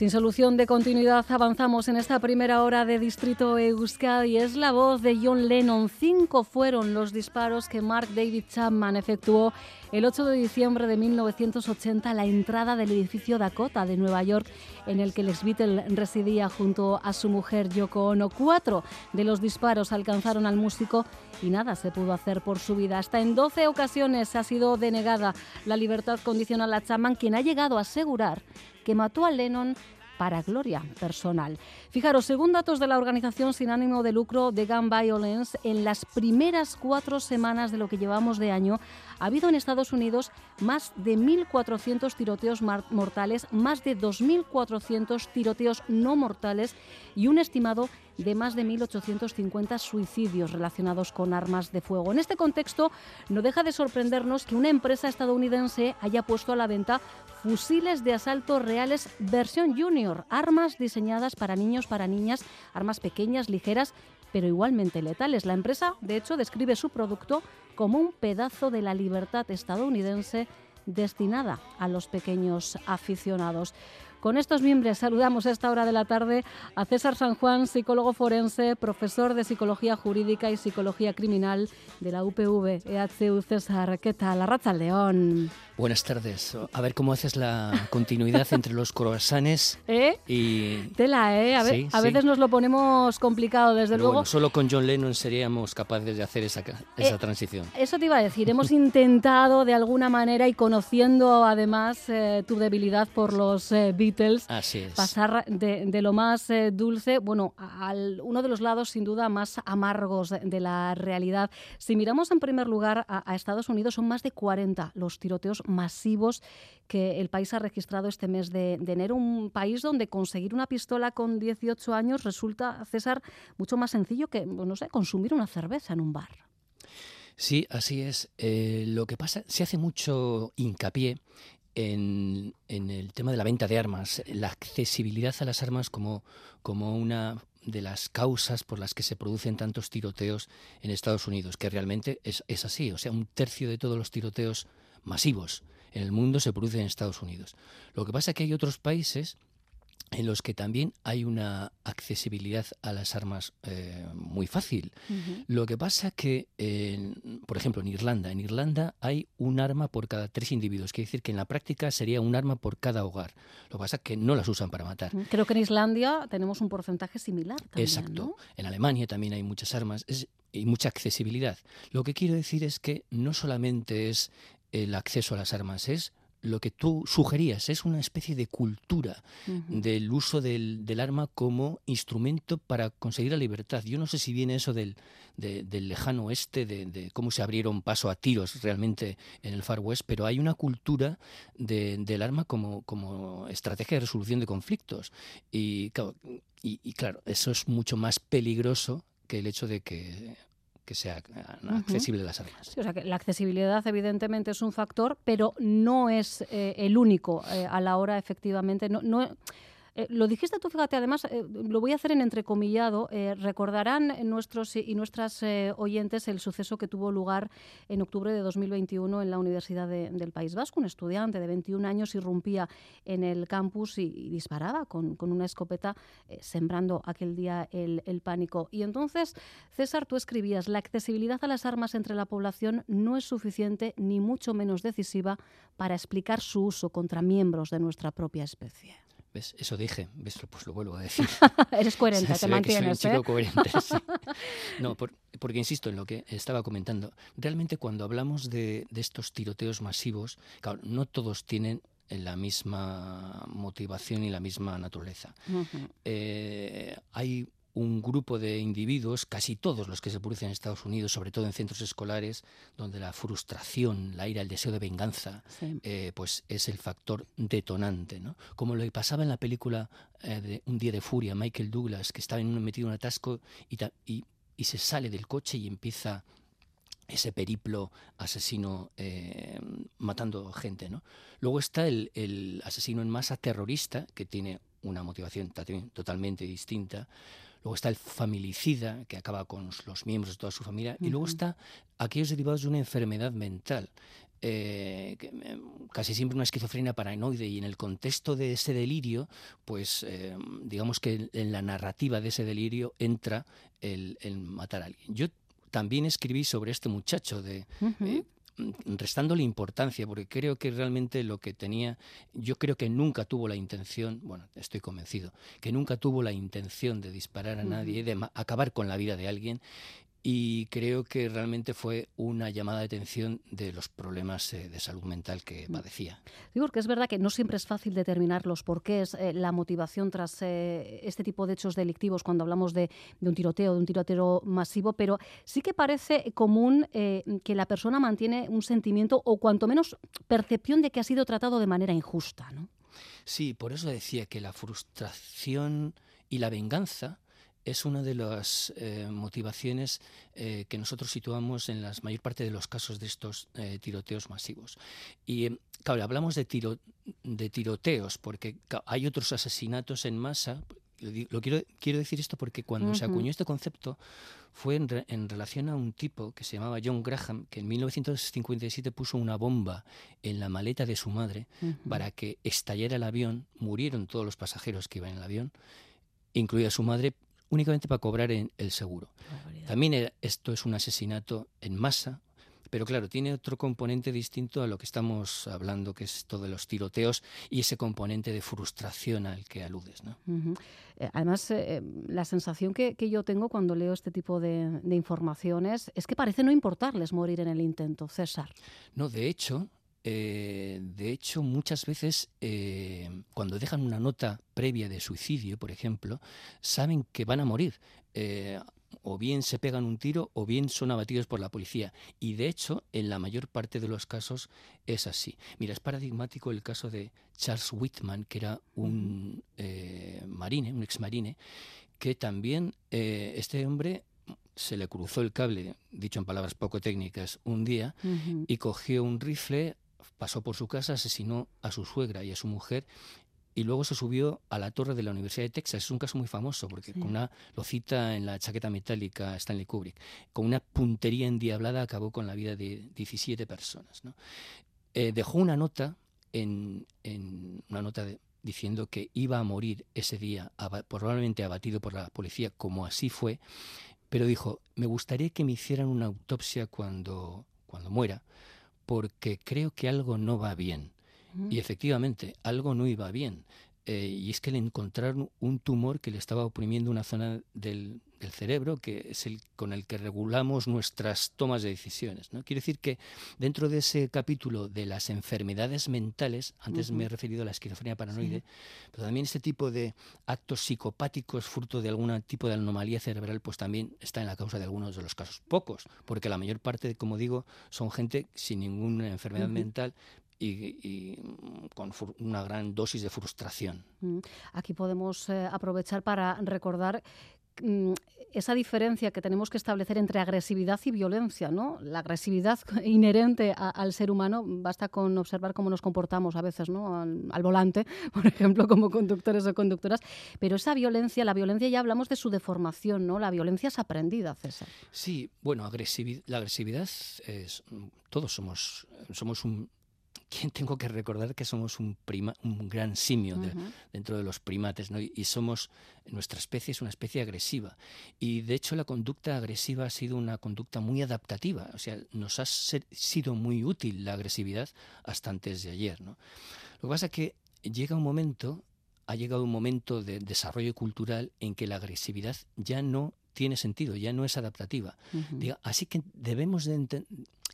Sin solución de continuidad avanzamos en esta primera hora de Distrito Euskadi. Es la voz de John Lennon. Cinco fueron los disparos que Mark David Chapman efectuó el 8 de diciembre de 1980 a la entrada del edificio Dakota de Nueva York en el que el ex Beatle residía junto a su mujer Yoko Ono. Cuatro de los disparos alcanzaron al músico y nada se pudo hacer por su vida. Hasta en 12 ocasiones ha sido denegada la libertad condicional a Chapman, quien ha llegado a asegurar que mató a Lennon para gloria personal. Fijaros, según datos de la organización sin ánimo de lucro de Gun Violence, en las primeras cuatro semanas de lo que llevamos de año, ha habido en Estados Unidos más de 1.400 tiroteos mortales, más de 2.400 tiroteos no mortales y un estimado de más de 1.850 suicidios relacionados con armas de fuego. En este contexto, no deja de sorprendernos que una empresa estadounidense haya puesto a la venta fusiles de asalto reales versión junior, armas diseñadas para niños, para niñas, armas pequeñas, ligeras, pero igualmente letales. La empresa, de hecho, describe su producto como un pedazo de la libertad estadounidense destinada a los pequeños aficionados. Con estos miembros saludamos a esta hora de la tarde a César San Juan, psicólogo forense, profesor de Psicología Jurídica y Psicología Criminal de la UPV EHU. César, ¿qué tal? Racha León. Buenas tardes. A ver cómo haces la continuidad entre los croissants ¿Eh? y... Tela, ¿eh? A, ver, a veces nos lo ponemos complicado, desde luego. Bueno, solo con John Lennon seríamos capaces de hacer esa, esa Eh, transición. Eso te iba a decir. Hemos intentado de alguna manera y conociendo además eh, tu debilidad por los eh, Beatles, Así es. pasar de, de lo más eh, dulce, bueno, al uno de los lados sin duda más amargos de, de la realidad. Si miramos en primer lugar a, a Estados Unidos, son más de 40 los tiroteos masivos que el país ha registrado este mes de, de enero. Un país donde conseguir una pistola con 18 años resulta, César, mucho más sencillo que, no sé, consumir una cerveza en un bar. Sí, así es. Eh, lo que pasa, se hace mucho hincapié en, el tema de la venta de armas, la accesibilidad a las armas como, como una de las causas por las que se producen tantos tiroteos en Estados Unidos, que realmente es, es así. O sea, un tercio de todos los tiroteos masivos en el mundo se producen en Estados Unidos. Lo que pasa es que hay otros países en los que también hay una accesibilidad a las armas eh, muy fácil. Uh -huh. Lo que pasa que, eh, por ejemplo, en Irlanda, en Irlanda hay un arma por cada tres individuos, quiere decir que en la práctica sería un arma por cada hogar. Lo que pasa es que no las usan para matar. Creo que en Islandia tenemos un porcentaje similar. También, Exacto. ¿no? En Alemania también hay muchas armas es, y mucha accesibilidad. Lo que quiero decir es que no solamente es el acceso a las armas, es lo que tú sugerías es una especie de cultura uh -huh. del uso del, del, arma como instrumento para conseguir la libertad. Yo no sé si viene eso del, de, del lejano oeste, de, de, cómo se abrieron paso a tiros realmente en el Far West, pero hay una cultura de, del arma como, como estrategia de resolución de conflictos. Y, y, y claro, eso es mucho más peligroso que el hecho de que que sea accesible uh -huh. las armas. Sí, o sea que la accesibilidad evidentemente es un factor, pero no es eh, el único eh, a la hora efectivamente. No, no, eh, lo dijiste tú, fíjate, además eh, lo voy a hacer en entrecomillado. Eh, recordarán nuestros y nuestras eh, oyentes el suceso que tuvo lugar en octubre de 2021 en la Universidad de, del País Vasco. Un estudiante de 21 años irrumpía en el campus y, disparaba con, una escopeta, sembrando aquel día el, el pánico. Y entonces, César, tú escribías, la accesibilidad a las armas entre la población no es suficiente ni mucho menos decisiva para explicar su uso contra miembros de nuestra propia especie. ¿Ves? Eso dije, ¿ves? Pues lo vuelvo a decir. Eres coherente, se te mantienes. soy un chico ¿eh? coherente, sí. No, por, porque insisto en lo que estaba comentando. Realmente cuando hablamos de, de estos tiroteos masivos, claro, no todos tienen la misma motivación y la misma naturaleza. Eh, hay un grupo de individuos, casi todos los que se producen en Estados Unidos, sobre todo en centros escolares, donde la frustración, la ira, el deseo de venganza, eh, pues es el factor detonante, ¿no? Como lo que pasaba en la película eh, de Un día de furia, Michael Douglas, que estaba en metido en un atasco y, y, y se sale del coche y empieza ese periplo asesino eh, matando gente. ¿no? Luego está el, el, asesino en masa terrorista, que tiene una motivación totalmente distinta. Luego está el familicida, que acaba con los miembros de toda su familia. Y luego está aquellos derivados de una enfermedad mental. Eh, eh, casi siempre una esquizofrenia paranoide y en el contexto de ese delirio, pues eh, digamos que en la narrativa de ese delirio entra el, el, matar a alguien. Yo también escribí sobre este muchacho de... Eh, restándole importancia, porque creo que realmente lo que tenía, yo creo que nunca tuvo la intención, bueno, estoy convencido, que nunca tuvo la intención de disparar a nadie, de acabar con la vida de alguien, y creo que realmente fue una llamada de atención de los problemas eh, de salud mental que mm. padecía. Digo porque es verdad que no siempre es fácil determinar los porqués, eh, la motivación tras eh, este tipo de hechos delictivos cuando hablamos de, un tiroteo, de un tiroteo masivo, pero sí que parece común que la persona mantiene un sentimiento o cuanto menos percepción de que ha sido tratado de manera injusta. ¿no? Sí, por eso decía que la frustración y la venganza es una de las eh, motivaciones eh, que nosotros situamos en la mayor parte de los casos de estos eh, tiroteos masivos. Y claro, hablamos de, tiro, de tiroteos porque hay otros asesinatos en masa. Lo quiero, quiero decir esto porque cuando se acuñó este concepto fue en, relación a un tipo que se llamaba John Graham, que en 1957 puso una bomba en la maleta de su madre para que estallara el avión, murieron todos los pasajeros que iban en el avión, incluida su madre, únicamente para cobrar en el seguro. También esto es un asesinato en masa, pero claro, tiene otro componente distinto a lo que estamos hablando, que es todo de los tiroteos y ese componente de frustración al que aludes. ¿no? Eh, además, eh, la sensación que, yo tengo cuando leo este tipo de, de, informaciones es que parece no importarles morir en el intento, César. No, de hecho, eh, de hecho, muchas veces eh, cuando dejan una nota previa de suicidio, por ejemplo, saben que van a morir. Eh, o bien se pegan un tiro o bien son abatidos por la policía. Y de hecho, en la mayor parte de los casos es así. Mira, es paradigmático el caso de Charles Whitman, que era un marine, un ex marine, que también este hombre se le cruzó el cable, dicho en palabras poco técnicas, un día y cogió un rifle, pasó por su casa, asesinó a su suegra y a su mujer y luego se subió a la torre de la Universidad de Texas. Es un caso muy famoso porque con una, lo cita en la chaqueta metálica Stanley Kubrick. Con una puntería endiablada acabó con la vida de 17 personas. Eh, dejó una nota en, una nota diciendo que iba a morir ese día, probablemente abatido por la policía, como así fue, pero dijo, me gustaría que me hicieran una autopsia cuando, cuando muera, porque creo que algo no va bien. Y efectivamente, algo no iba bien. Eh, y es que le encontraron un tumor que le estaba oprimiendo una zona del, cerebro que es el con el que regulamos nuestras tomas de decisiones. ¿no? Quiero decir que dentro de ese capítulo de las enfermedades mentales, antes me he referido a la esquizofrenia paranoide, pero también este tipo de actos psicopáticos fruto de algún tipo de anomalía cerebral, pues también está en la causa de algunos de los casos. Pocos, porque la mayor parte, como digo, son gente sin ninguna enfermedad mental, y, con una gran dosis de frustración. Mm. Aquí podemos eh, aprovechar para recordar mm, esa diferencia que tenemos que establecer entre agresividad y violencia, ¿no? La agresividad inherente al ser humano, basta con observar cómo nos comportamos a veces, ¿no? Al, volante, por ejemplo, como conductores o conductoras, pero esa violencia, la violencia ya hablamos de su deformación, ¿no? La violencia es aprendida, César. Sí, bueno, agresividad, la agresividad es, todos somos, somos un ¿quién tengo que recordar que somos un, prima, un gran simio dentro de los primates? ¿no? Y, somos, nuestra especie es una especie agresiva. Y de hecho la conducta agresiva ha sido una conducta muy adaptativa. O sea, nos ha sido muy útil la agresividad hasta antes de ayer. ¿no? Lo que pasa es que llega un momento, ha llegado un momento de desarrollo cultural en que la agresividad ya no tiene sentido, ya no es adaptativa. así que debemos de entender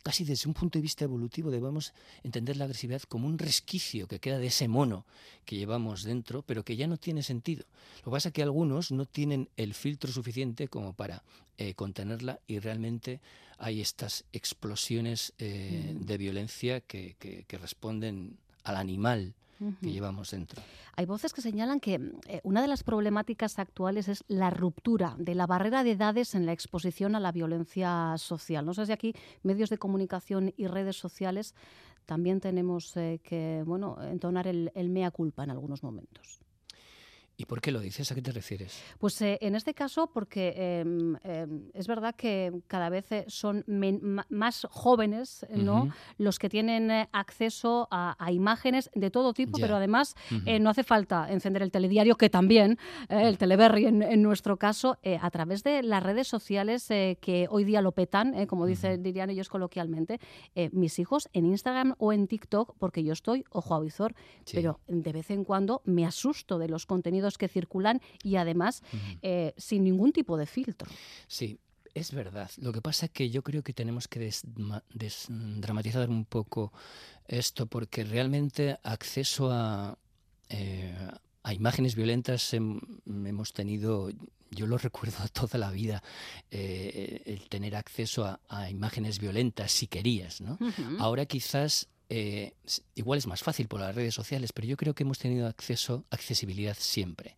casi desde un punto de vista evolutivo debemos entender la agresividad como un resquicio que queda de ese mono que llevamos dentro, pero que ya no tiene sentido. Lo que pasa es que algunos no tienen el filtro suficiente como para eh, contenerla y realmente hay estas explosiones eh, mm. de violencia que, que responden al animal que llevamos dentro. Hay voces que señalan que eh, una de las problemáticas actuales es la ruptura de la barrera de edades en la exposición a la violencia social. No sé si aquí medios de comunicación y redes sociales también tenemos eh, que bueno, entonar el mea culpa en algunos momentos. ¿Y por qué lo dices? ¿A qué te refieres? Pues eh, en este caso porque em, em, es verdad que cada vez eh, son más jóvenes ¿no? los que tienen eh, acceso a, imágenes de todo tipo, pero además no hace falta encender el telediario, que también, el Teleberry en, nuestro caso, a través de las redes sociales que hoy día lo petan, como dice, dirían ellos coloquialmente, mis hijos en Instagram o en TikTok, porque yo estoy ojo a visor, pero de vez en cuando me asusto de los contenidos que circulan y además eh, sin ningún tipo de filtro. Sí, es verdad. Lo que pasa es que yo creo que tenemos que desdramatizar un poco esto porque realmente acceso a, eh, a imágenes violentas hemos tenido, yo lo recuerdo toda la vida, eh, el tener acceso a, imágenes violentas si querías. ¿no? Ahora quizás eh, igual es más fácil por las redes sociales, pero yo creo que hemos tenido acceso, accesibilidad siempre.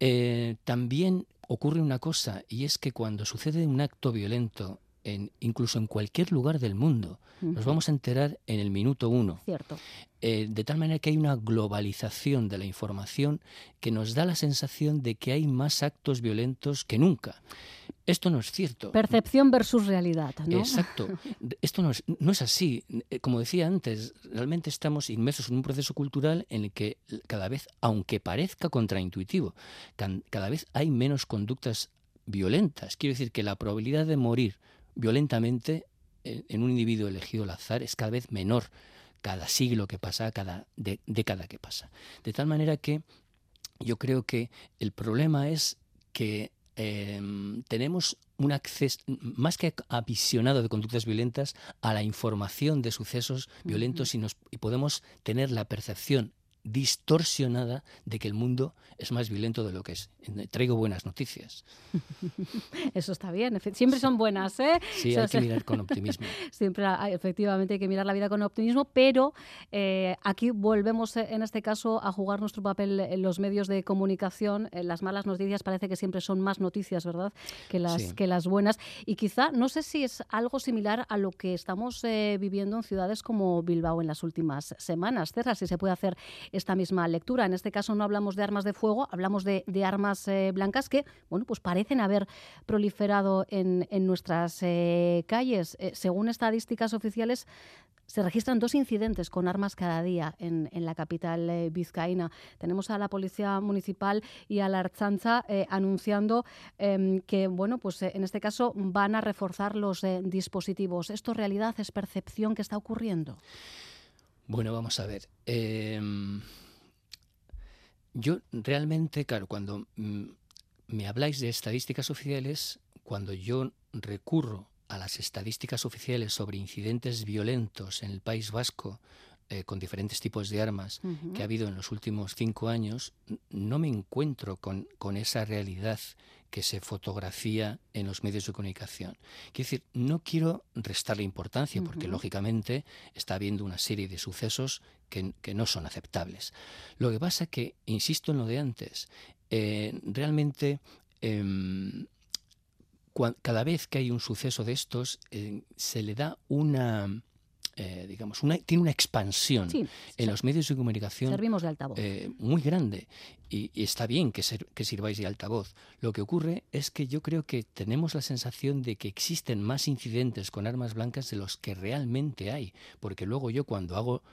Eh, también ocurre una cosa, y es que cuando sucede un acto violento, en, incluso en cualquier lugar del mundo, nos vamos a enterar en el minuto uno. Cierto. Eh, de tal manera que hay una globalización de la información que nos da la sensación de que hay más actos violentos que nunca. Esto no es cierto. Percepción versus realidad, ¿no? Exacto. Esto no es, no es así. Eh, como decía antes, realmente estamos inmersos en un proceso cultural en el que cada vez, aunque parezca contraintuitivo, cada vez hay menos conductas violentas. Quiero decir que la probabilidad de morir violentamente en un individuo elegido al azar es cada vez menor cada siglo que pasa, cada década que pasa. De tal manera que yo creo que el problema es que Em, tenemos un acceso más que avisionado de conductas violentas a la información de sucesos violentos y, nos, y podemos tener la percepción distorsionada de que el mundo es más violento de lo que es. Traigo buenas noticias. Eso está bien, siempre son buenas, ¿eh? Sí, hay que mirar con optimismo. Siempre, efectivamente, hay que mirar la vida con optimismo, pero eh, aquí volvemos, eh, en este caso, a jugar nuestro papel en los medios de comunicación. las malas noticias parece que siempre son más noticias, ¿verdad?, que las, que las buenas. Y quizá, no sé si es algo similar a lo que estamos eh, viviendo en ciudades como Bilbao en las últimas semanas. César, si se puede hacer esta misma lectura. En este caso no hablamos de armas de fuego, hablamos de, armas eh, blancas que, bueno, pues parecen haber proliferado en, nuestras eh, calles. Eh, según estadísticas oficiales, se registran dos incidentes con armas cada día en, la capital vizcaína. Tenemos a la Policía Municipal y a la Archanza anunciando em, que, bueno, pues en este caso van a reforzar los dispositivos. ¿Esto realidad es percepción que está ocurriendo? Bueno, vamos a ver. Em, yo realmente, claro, cuando mm, me habláis de estadísticas oficiales, cuando yo recurro a las estadísticas oficiales sobre incidentes violentos en el País Vasco eh, con diferentes tipos de armas que ha habido en los últimos cinco años, no me encuentro con, con esa realidad que se fotografía en los medios de comunicación. Quiero decir, no quiero restarle importancia porque lógicamente está habiendo una serie de sucesos que, no son aceptables. Lo que pasa que, insisto en lo de antes, eh, realmente em, cada vez que hay un suceso de estos eh, se le da una eh, digamos, una, tiene una expansión en los medios de comunicación Servimos de altavoz. Eh, muy grande. Y, está bien que, que sirváis de altavoz. Lo que ocurre es que yo creo que tenemos la sensación de que existen más incidentes con armas blancas de los que realmente hay. Porque luego yo cuando hago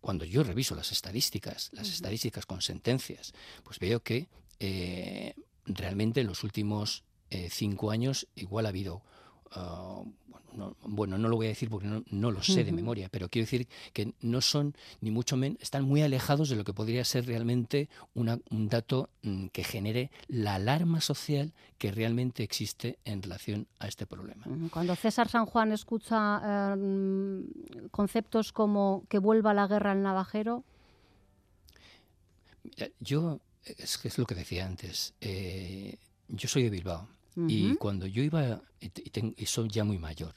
cuando yo reviso las estadísticas, las estadísticas con sentencias, pues veo que eh, realmente en los últimos cinco años igual ha habido ah, bueno, no lo voy a decir porque no, lo sé de memoria, pero quiero decir que no son ni mucho menos, están muy alejados de lo que podría ser realmente un dato mm, que genere la alarma social que realmente existe en relación a este problema. Cuando César San Juan escucha em, conceptos como que vuelva la guerra al navajero. Yo, es, es lo que decía antes, eh, yo soy de Bilbao y cuando yo iba, y, soy ya muy mayor,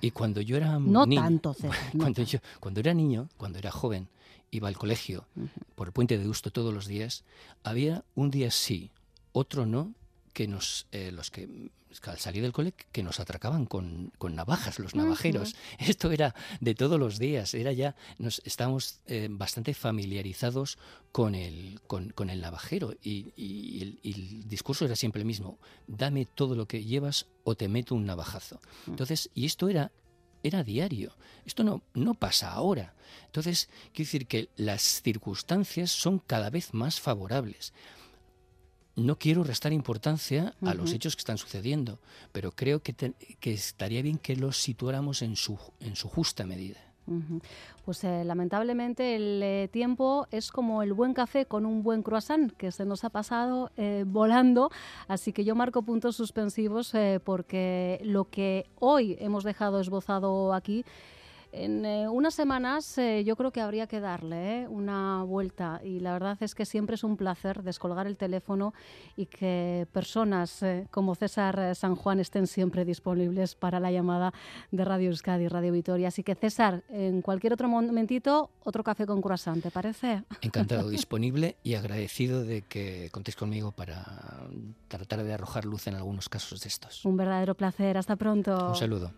y cuando yo era no niño, tanto, cuando yo cuando era niño, cuando era joven, iba al colegio por el puente de Usto todos los días, había un día sí, otro no, que nos eh, los que al salir del cole que nos atracaban con, navajas, los navajeros. Esto era de todos los días, era ya, nos estábamos eh, bastante familiarizados con el, con, el navajero y, el, discurso era siempre el mismo, dame todo lo que llevas o te meto un navajazo. Mm. Entonces, y esto era era diario. Esto no, no pasa ahora. Entonces, quiero decir que las circunstancias son cada vez más favorables no quiero restar importancia a los hechos que están sucediendo, pero creo que, que estaría bien que los situáramos en su, en su justa medida. Pues eh, lamentablemente el eh, tiempo es como el buen café con un buen croissant que se nos ha pasado eh, volando, así que yo marco puntos suspensivos porque lo que hoy hemos dejado esbozado aquí en eh, unas semanas eh, yo creo que habría que darle eh, una vuelta y la verdad es que siempre es un placer descolgar el teléfono y que personas como César San Juan estén siempre disponibles para la llamada de Radio Euskadi y Radio Vitoria. Así que César, en cualquier otro momentito, otro café con croissant, ¿te parece? Encantado, disponible y agradecido de que contéis conmigo para tratar de arrojar luz en algunos casos de estos. Un verdadero placer, hasta pronto. Un saludo.